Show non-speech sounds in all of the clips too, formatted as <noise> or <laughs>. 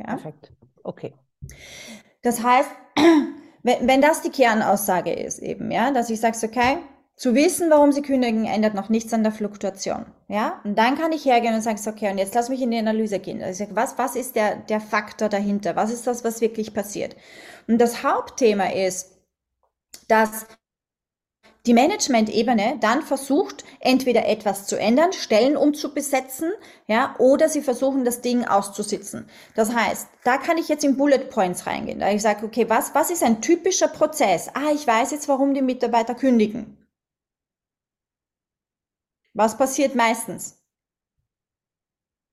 Ja? Perfekt. Okay. Das heißt, <clears throat> wenn, wenn das die Kernaussage ist eben, ja, dass ich sage, okay, zu wissen, warum sie kündigen, ändert noch nichts an der Fluktuation. Ja, und dann kann ich hergehen und sagen, okay, und jetzt lass mich in die Analyse gehen. Also ich sage, was, was ist der, der Faktor dahinter? Was ist das, was wirklich passiert? Und das Hauptthema ist, dass die Management-Ebene dann versucht, entweder etwas zu ändern, Stellen umzubesetzen, ja, oder sie versuchen, das Ding auszusitzen. Das heißt, da kann ich jetzt in Bullet Points reingehen. Da ich sage, okay, was, was ist ein typischer Prozess? Ah, ich weiß jetzt, warum die Mitarbeiter kündigen. Was passiert meistens?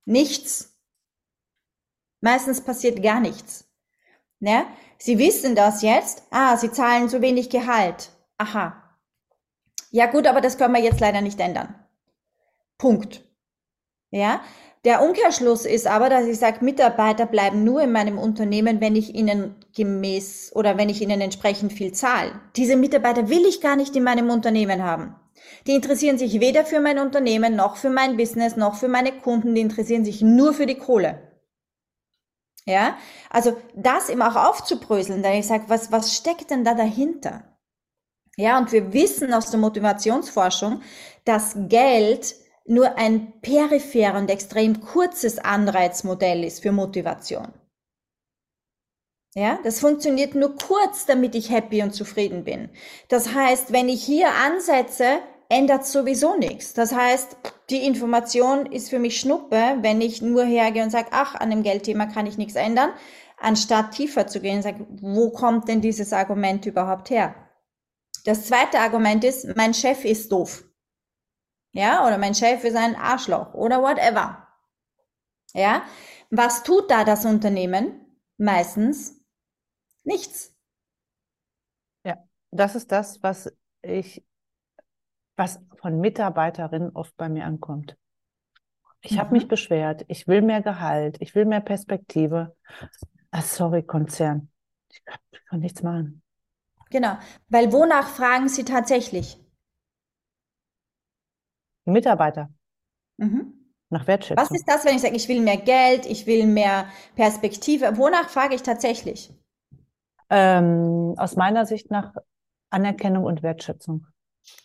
Nichts. Meistens passiert gar nichts. Ne? Sie wissen das jetzt. Ah, sie zahlen zu wenig Gehalt. Aha. Ja gut, aber das können wir jetzt leider nicht ändern. Punkt. Ja, der Umkehrschluss ist aber, dass ich sage, Mitarbeiter bleiben nur in meinem Unternehmen, wenn ich ihnen gemäß oder wenn ich ihnen entsprechend viel zahle. Diese Mitarbeiter will ich gar nicht in meinem Unternehmen haben. Die interessieren sich weder für mein Unternehmen, noch für mein Business, noch für meine Kunden, die interessieren sich nur für die Kohle. Ja, also das eben auch aufzubröseln, da ich sage, was, was steckt denn da dahinter? Ja, und wir wissen aus der Motivationsforschung, dass Geld nur ein peripher und extrem kurzes Anreizmodell ist für Motivation. Ja, das funktioniert nur kurz, damit ich happy und zufrieden bin. Das heißt, wenn ich hier ansetze, ändert sowieso nichts. Das heißt, die Information ist für mich Schnuppe, wenn ich nur hergehe und sage, ach, an dem Geldthema kann ich nichts ändern, anstatt tiefer zu gehen und sage, wo kommt denn dieses Argument überhaupt her? Das zweite Argument ist, mein Chef ist doof. Ja, oder mein Chef ist ein Arschloch oder whatever. Ja, was tut da das Unternehmen? Meistens Nichts. Ja, das ist das, was ich, was von Mitarbeiterinnen oft bei mir ankommt. Ich mhm. habe mich beschwert, ich will mehr Gehalt, ich will mehr Perspektive. Ah, sorry, Konzern. Ich kann, kann nichts machen. Genau, weil wonach fragen Sie tatsächlich? Die Mitarbeiter. Mhm. Nach Wertschätzung. Was ist das, wenn ich sage, ich will mehr Geld, ich will mehr Perspektive? Wonach frage ich tatsächlich? Ähm, aus meiner Sicht nach Anerkennung und Wertschätzung.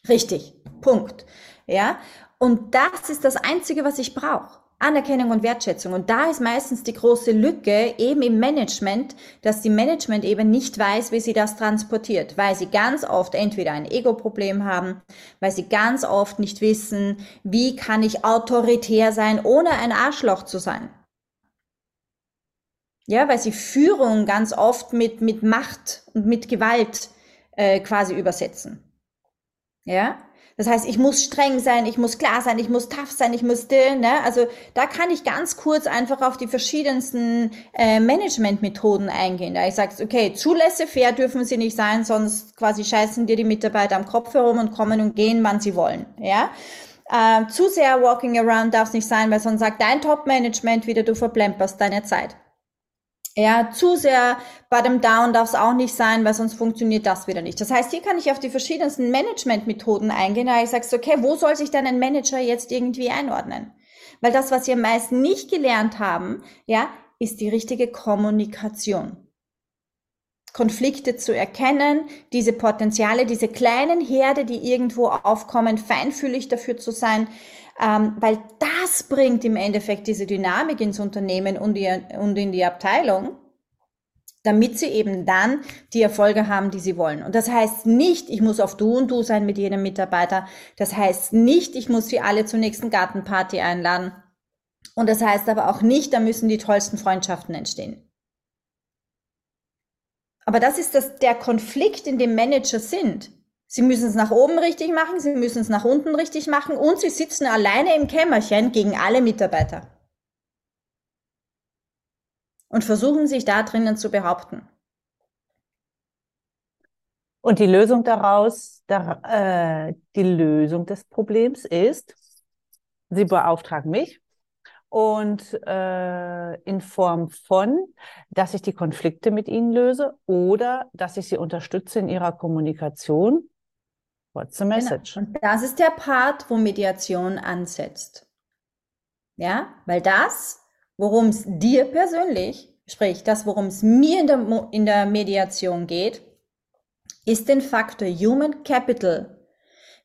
Richtig. Punkt. Ja. Und das ist das Einzige, was ich brauche. Anerkennung und Wertschätzung. Und da ist meistens die große Lücke eben im Management, dass die Management eben nicht weiß, wie sie das transportiert, weil sie ganz oft entweder ein Ego-Problem haben, weil sie ganz oft nicht wissen, wie kann ich autoritär sein, ohne ein Arschloch zu sein. Ja, weil sie Führung ganz oft mit, mit Macht und mit Gewalt äh, quasi übersetzen. Ja, das heißt, ich muss streng sein, ich muss klar sein, ich muss tough sein, ich muss, ne? Also da kann ich ganz kurz einfach auf die verschiedensten äh, Managementmethoden eingehen. Da ich sage, okay, Zulässe fair dürfen sie nicht sein, sonst quasi scheißen dir die Mitarbeiter am Kopf herum und kommen und gehen, wann sie wollen. Ja. Äh, zu sehr walking around darf es nicht sein, weil sonst sagt dein Top-Management wieder, du verplemperst deine Zeit. Ja, zu sehr bottom down darf es auch nicht sein, weil sonst funktioniert das wieder nicht. Das heißt, hier kann ich auf die verschiedensten Management-Methoden eingehen, da ich sage, okay, wo soll sich denn ein Manager jetzt irgendwie einordnen? Weil das, was wir meist nicht gelernt haben, ja, ist die richtige Kommunikation. Konflikte zu erkennen, diese Potenziale, diese kleinen Herde, die irgendwo aufkommen, feinfühlig dafür zu sein, ähm, weil das bringt im Endeffekt diese Dynamik ins Unternehmen und, die, und in die Abteilung, damit sie eben dann die Erfolge haben, die sie wollen. Und das heißt nicht, ich muss auf Du und Du sein mit jedem Mitarbeiter. Das heißt nicht, ich muss sie alle zur nächsten Gartenparty einladen. Und das heißt aber auch nicht, da müssen die tollsten Freundschaften entstehen. Aber das ist das, der Konflikt, in dem Manager sind. Sie müssen es nach oben richtig machen, sie müssen es nach unten richtig machen und sie sitzen alleine im Kämmerchen gegen alle Mitarbeiter. Und versuchen sich da drinnen zu behaupten. Und die Lösung daraus, der, äh, die Lösung des Problems ist, Sie beauftragen mich und äh, in Form von, dass ich die Konflikte mit Ihnen löse oder dass ich Sie unterstütze in Ihrer Kommunikation What's the genau. message? Genau. Und das ist der Part, wo Mediation ansetzt. Ja, weil das, worum es dir persönlich sprich das, worum es mir in der, in der Mediation geht, ist den Faktor Human Capital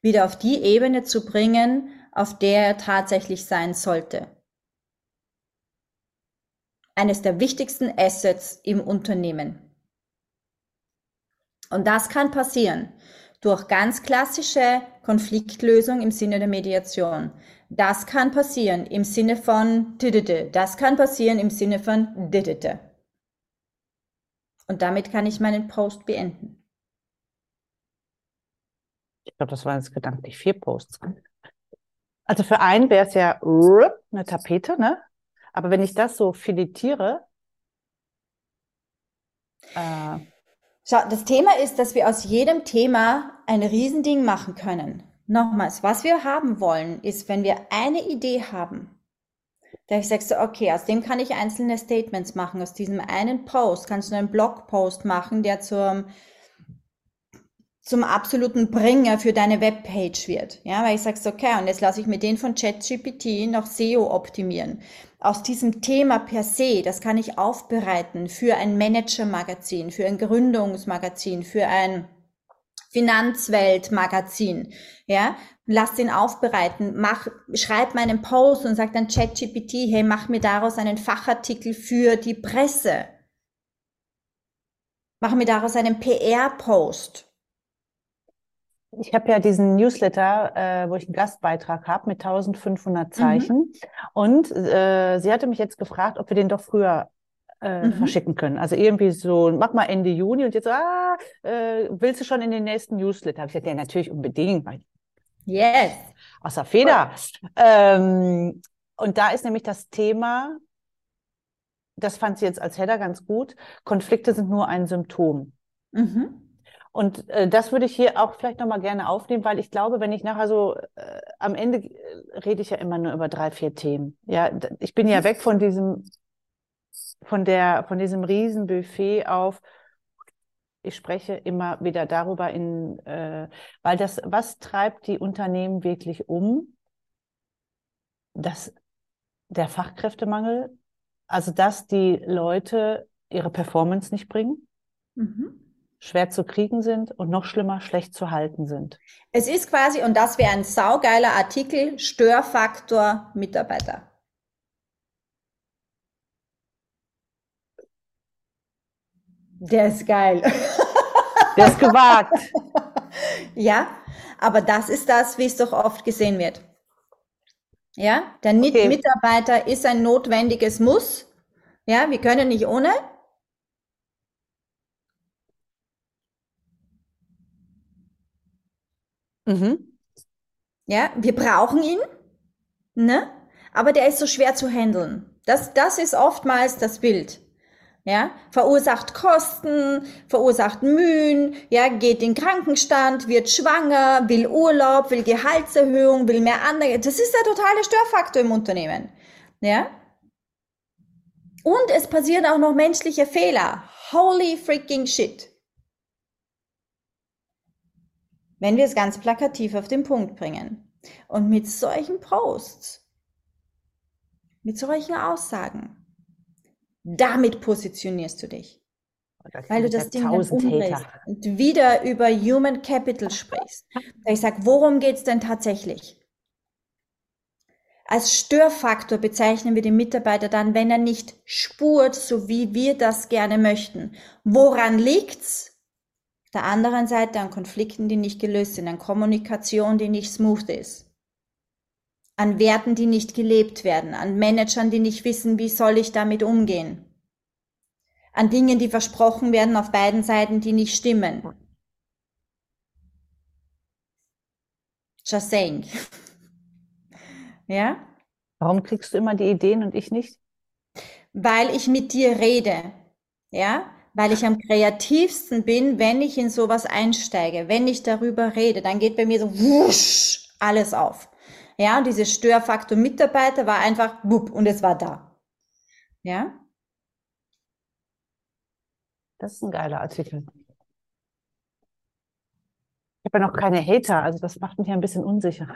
wieder auf die Ebene zu bringen, auf der er tatsächlich sein sollte. Eines der wichtigsten Assets im Unternehmen. Und das kann passieren durch ganz klassische Konfliktlösung im Sinne der Mediation. Das kann passieren im Sinne von das kann passieren im Sinne von und damit kann ich meinen Post beenden. Ich glaube, das waren jetzt gedanklich vier Posts. Also für einen wäre es ja eine Tapete, ne? Aber wenn ich das so filetiere, äh, Schau, das Thema ist, dass wir aus jedem Thema ein Riesending machen können. Nochmals, was wir haben wollen, ist, wenn wir eine Idee haben, da ich sagst du, okay, aus dem kann ich einzelne Statements machen. Aus diesem einen Post kannst du einen Blogpost machen, der zum, zum absoluten Bringer für deine Webpage wird. Ja, weil ich sagst, okay, und jetzt lasse ich mir den von ChatGPT noch SEO optimieren. Aus diesem Thema per se, das kann ich aufbereiten für ein Manager-Magazin, für ein Gründungsmagazin, für ein Finanzwelt-Magazin, ja, lass den aufbereiten, mach, schreib meinen Post und sag dann ChatGPT, hey, mach mir daraus einen Fachartikel für die Presse. Mach mir daraus einen PR-Post. Ich habe ja diesen Newsletter, äh, wo ich einen Gastbeitrag habe mit 1500 Zeichen. Mhm. Und äh, sie hatte mich jetzt gefragt, ob wir den doch früher äh, mhm. verschicken können. Also irgendwie so, mach mal Ende Juni und jetzt, ah, äh, willst du schon in den nächsten Newsletter? Hab ich gesagt, ja, natürlich unbedingt. Yes. Außer Feder. Ähm, und da ist nämlich das Thema, das fand sie jetzt als Header ganz gut, Konflikte sind nur ein Symptom. Mhm. Und äh, das würde ich hier auch vielleicht nochmal gerne aufnehmen, weil ich glaube, wenn ich nachher so äh, am Ende äh, rede ich ja immer nur über drei, vier Themen. Ja, ich bin ja weg von diesem, von der, von diesem Riesenbuffet auf, ich spreche immer wieder darüber in, äh, weil das, was treibt die Unternehmen wirklich um? dass der Fachkräftemangel, also dass die Leute ihre Performance nicht bringen, mhm. Schwer zu kriegen sind und noch schlimmer, schlecht zu halten sind. Es ist quasi, und das wäre ein saugeiler Artikel, Störfaktor Mitarbeiter. Der ist geil. Der ist gewagt. <laughs> ja, aber das ist das, wie es doch oft gesehen wird. Ja, der okay. Mitarbeiter ist ein notwendiges Muss. Ja, wir können nicht ohne. Mhm. Ja, wir brauchen ihn, ne? Aber der ist so schwer zu handeln. Das, das ist oftmals das Bild ja, verursacht Kosten, verursacht Mühen, ja, geht in Krankenstand, wird schwanger, will Urlaub, will Gehaltserhöhung, will mehr andere. Das ist der totale Störfaktor im Unternehmen, ja. Und es passieren auch noch menschliche Fehler. Holy freaking shit. Wenn wir es ganz plakativ auf den Punkt bringen. Und mit solchen Posts, mit solchen Aussagen, damit positionierst du dich. Weil du das Ding dann umdrehst und wieder über Human Capital sprichst. Ich sage, worum geht's denn tatsächlich? Als Störfaktor bezeichnen wir den Mitarbeiter dann, wenn er nicht spurt, so wie wir das gerne möchten. Woran liegt's? Auf der anderen Seite an Konflikten, die nicht gelöst sind, an Kommunikation, die nicht smooth ist an Werten, die nicht gelebt werden, an Managern, die nicht wissen, wie soll ich damit umgehen, an Dingen, die versprochen werden auf beiden Seiten, die nicht stimmen. Just saying. <laughs> ja? Warum kriegst du immer die Ideen und ich nicht? Weil ich mit dir rede. Ja? Weil ich am kreativsten bin, wenn ich in sowas einsteige, wenn ich darüber rede, dann geht bei mir so wusch alles auf. Ja, und dieses Störfaktor Mitarbeiter war einfach wupp und es war da. Ja. Das ist ein geiler Artikel. Ich habe ja noch keine Hater, also das macht mich ein bisschen unsicher.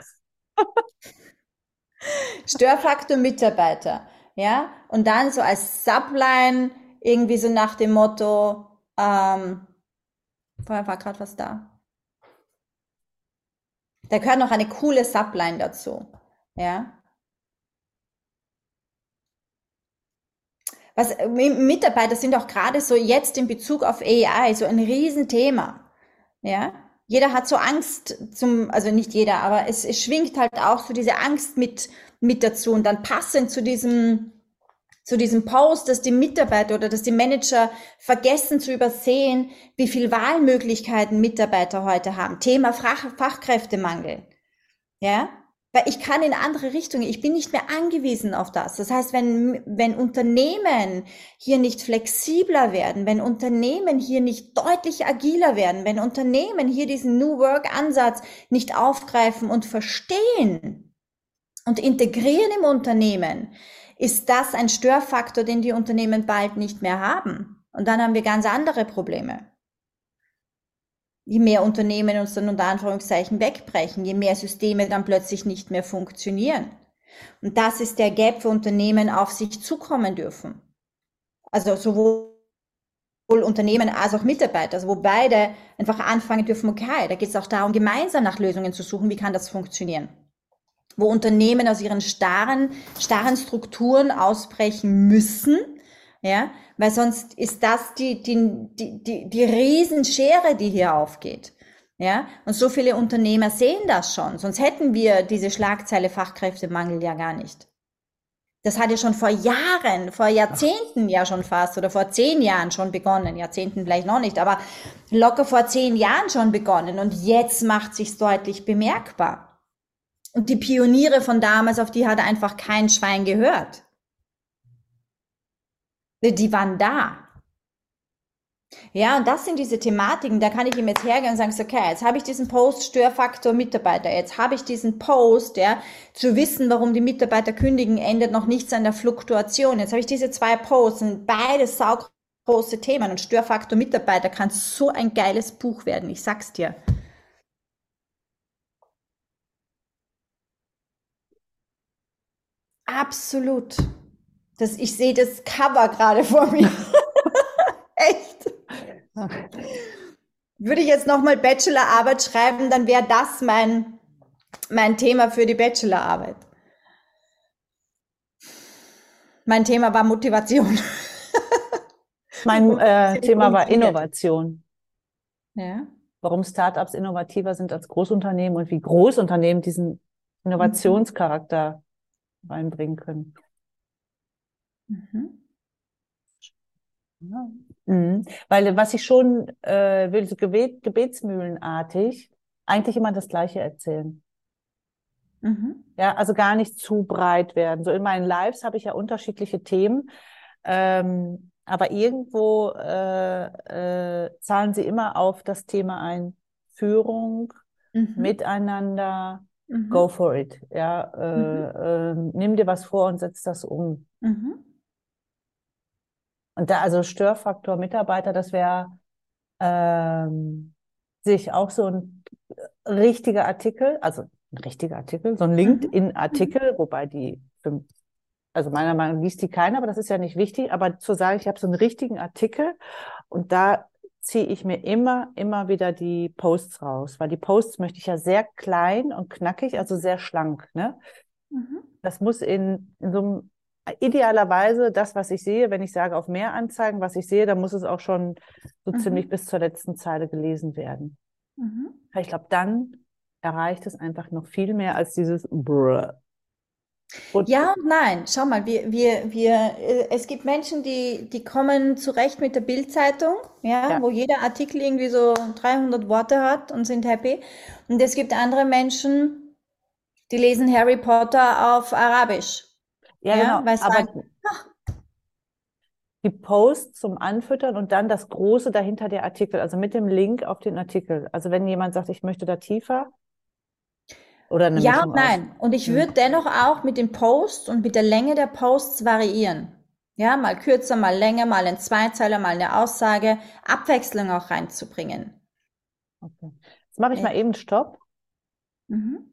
<laughs> Störfaktor Mitarbeiter, ja, und dann so als Subline irgendwie so nach dem Motto, ähm, vorher war gerade was da. Da gehört noch eine coole Subline dazu. Ja. Was äh, Mitarbeiter sind auch gerade so jetzt in Bezug auf AI so ein Riesenthema. Ja. Jeder hat so Angst zum, also nicht jeder, aber es, es schwingt halt auch so diese Angst mit, mit dazu und dann passend zu diesem, zu diesem Post, dass die Mitarbeiter oder dass die Manager vergessen zu übersehen, wie viel Wahlmöglichkeiten Mitarbeiter heute haben. Thema Fach, Fachkräftemangel. Ja, weil ich kann in andere Richtungen, ich bin nicht mehr angewiesen auf das. Das heißt, wenn, wenn Unternehmen hier nicht flexibler werden, wenn Unternehmen hier nicht deutlich agiler werden, wenn Unternehmen hier diesen New Work Ansatz nicht aufgreifen und verstehen und integrieren im Unternehmen, ist das ein Störfaktor, den die Unternehmen bald nicht mehr haben. Und dann haben wir ganz andere Probleme je mehr Unternehmen uns dann unter Anführungszeichen wegbrechen, je mehr Systeme dann plötzlich nicht mehr funktionieren. Und das ist der Gap, wo Unternehmen auf sich zukommen dürfen. Also sowohl Unternehmen als auch Mitarbeiter, also wo beide einfach anfangen dürfen, okay, da geht es auch darum, gemeinsam nach Lösungen zu suchen, wie kann das funktionieren. Wo Unternehmen aus ihren starren, starren Strukturen ausbrechen müssen, ja, weil sonst ist das die, die, die, die, die Riesenschere, die hier aufgeht. Ja, und so viele Unternehmer sehen das schon, sonst hätten wir diese Schlagzeile Fachkräftemangel ja gar nicht. Das hat ja schon vor Jahren, vor Jahrzehnten ja schon fast oder vor zehn Jahren schon begonnen. Jahrzehnten vielleicht noch nicht, aber locker vor zehn Jahren schon begonnen. Und jetzt macht sich's deutlich bemerkbar. Und die Pioniere von damals, auf die hat einfach kein Schwein gehört. Die waren da. Ja, und das sind diese Thematiken, da kann ich ihm jetzt hergehen und sagen, okay, jetzt habe ich diesen Post Störfaktor Mitarbeiter, jetzt habe ich diesen Post, ja, zu wissen, warum die Mitarbeiter kündigen, ändert noch nichts an der Fluktuation. Jetzt habe ich diese zwei Posts und beide saugroße Themen und Störfaktor Mitarbeiter kann so ein geiles Buch werden, ich sag's dir. Absolut. Das, ich sehe das Cover gerade vor mir. <laughs> Echt. Würde ich jetzt nochmal Bachelorarbeit schreiben, dann wäre das mein, mein Thema für die Bachelorarbeit. Mein Thema war Motivation. <laughs> Mein äh, Thema war Innovation. Ja. Warum Startups innovativer sind als Großunternehmen und wie Großunternehmen diesen Innovationscharakter. Reinbringen können. Mhm. Ja. Mhm. Weil was ich schon äh, will, so Gebet, gebetsmühlenartig, eigentlich immer das Gleiche erzählen. Mhm. Ja, also gar nicht zu breit werden. So in meinen Lives habe ich ja unterschiedliche Themen, ähm, aber irgendwo äh, äh, zahlen sie immer auf das Thema ein. Führung, mhm. Miteinander, mhm. go for it. Ja, äh, mhm. äh, nimm dir was vor und setz das um. Mhm. Und da, also Störfaktor Mitarbeiter, das wäre ähm, sich auch so ein richtiger Artikel, also ein richtiger Artikel, so ein LinkedIn-Artikel, mhm. wobei die, also meiner Meinung nach liest die keiner, aber das ist ja nicht wichtig, aber zu sagen, ich habe so einen richtigen Artikel und da ziehe ich mir immer, immer wieder die Posts raus, weil die Posts möchte ich ja sehr klein und knackig, also sehr schlank. Ne? Mhm. Das muss in, in so einem idealerweise das, was ich sehe, wenn ich sage auf mehr Anzeigen, was ich sehe, dann muss es auch schon so mhm. ziemlich bis zur letzten Zeile gelesen werden. Mhm. Ich glaube, dann erreicht es einfach noch viel mehr als dieses Brr. Und ja und nein. Schau mal, wir, wir, wir, äh, es gibt Menschen, die, die kommen zurecht mit der Bildzeitung, ja, ja, wo jeder Artikel irgendwie so 300 Worte hat und sind happy. Und es gibt andere Menschen, die lesen Harry Potter auf Arabisch ja, ja genau. Aber sagen, die Posts zum Anfüttern und dann das Große dahinter der Artikel, also mit dem Link auf den Artikel. Also wenn jemand sagt, ich möchte da tiefer. Oder eine ja und nein. Und ich hm. würde dennoch auch mit den Posts und mit der Länge der Posts variieren. Ja, mal kürzer, mal länger, mal ein Zweizeiler, mal eine Aussage, Abwechslung auch reinzubringen. Okay. Jetzt mache ich mal eben Stopp. Mhm.